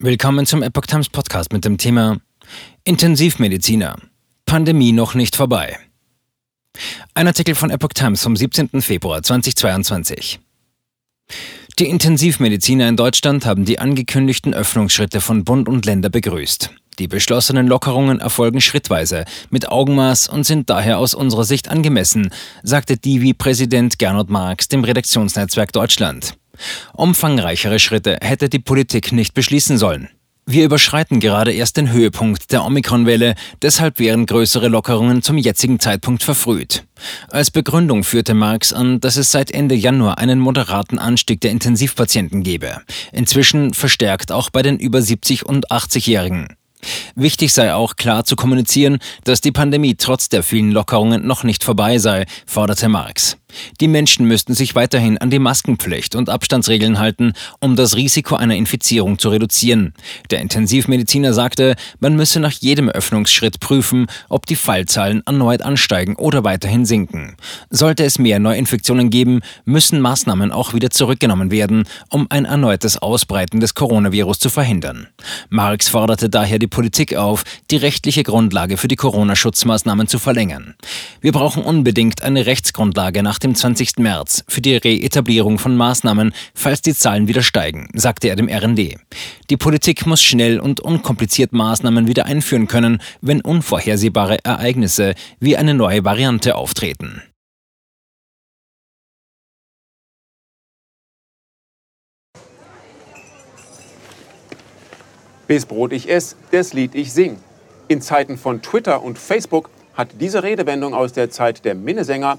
Willkommen zum Epoch Times Podcast mit dem Thema Intensivmediziner. Pandemie noch nicht vorbei. Ein Artikel von Epoch Times vom 17. Februar 2022. Die Intensivmediziner in Deutschland haben die angekündigten Öffnungsschritte von Bund und Länder begrüßt. Die beschlossenen Lockerungen erfolgen schrittweise, mit Augenmaß und sind daher aus unserer Sicht angemessen, sagte Divi-Präsident Gernot Marx dem Redaktionsnetzwerk Deutschland. Umfangreichere Schritte hätte die Politik nicht beschließen sollen. Wir überschreiten gerade erst den Höhepunkt der Omikron-Welle, deshalb wären größere Lockerungen zum jetzigen Zeitpunkt verfrüht. Als Begründung führte Marx an, dass es seit Ende Januar einen moderaten Anstieg der Intensivpatienten gebe, inzwischen verstärkt auch bei den über 70 und 80-Jährigen. Wichtig sei auch klar zu kommunizieren, dass die Pandemie trotz der vielen Lockerungen noch nicht vorbei sei, forderte Marx. Die Menschen müssten sich weiterhin an die Maskenpflicht und Abstandsregeln halten, um das Risiko einer Infizierung zu reduzieren. Der Intensivmediziner sagte, man müsse nach jedem Öffnungsschritt prüfen, ob die Fallzahlen erneut ansteigen oder weiterhin sinken. Sollte es mehr Neuinfektionen geben, müssen Maßnahmen auch wieder zurückgenommen werden, um ein erneutes Ausbreiten des Coronavirus zu verhindern. Marx forderte daher die Politik auf, die rechtliche Grundlage für die Corona-Schutzmaßnahmen zu verlängern. Wir brauchen unbedingt eine Rechtsgrundlage nach dem 20. März für die Reetablierung von Maßnahmen, falls die Zahlen wieder steigen, sagte er dem RND. Die Politik muss schnell und unkompliziert Maßnahmen wieder einführen können, wenn unvorhersehbare Ereignisse wie eine neue Variante auftreten. Bis Brot ich ess, das Lied ich sing. In Zeiten von Twitter und Facebook hat diese Redewendung aus der Zeit der Minnesänger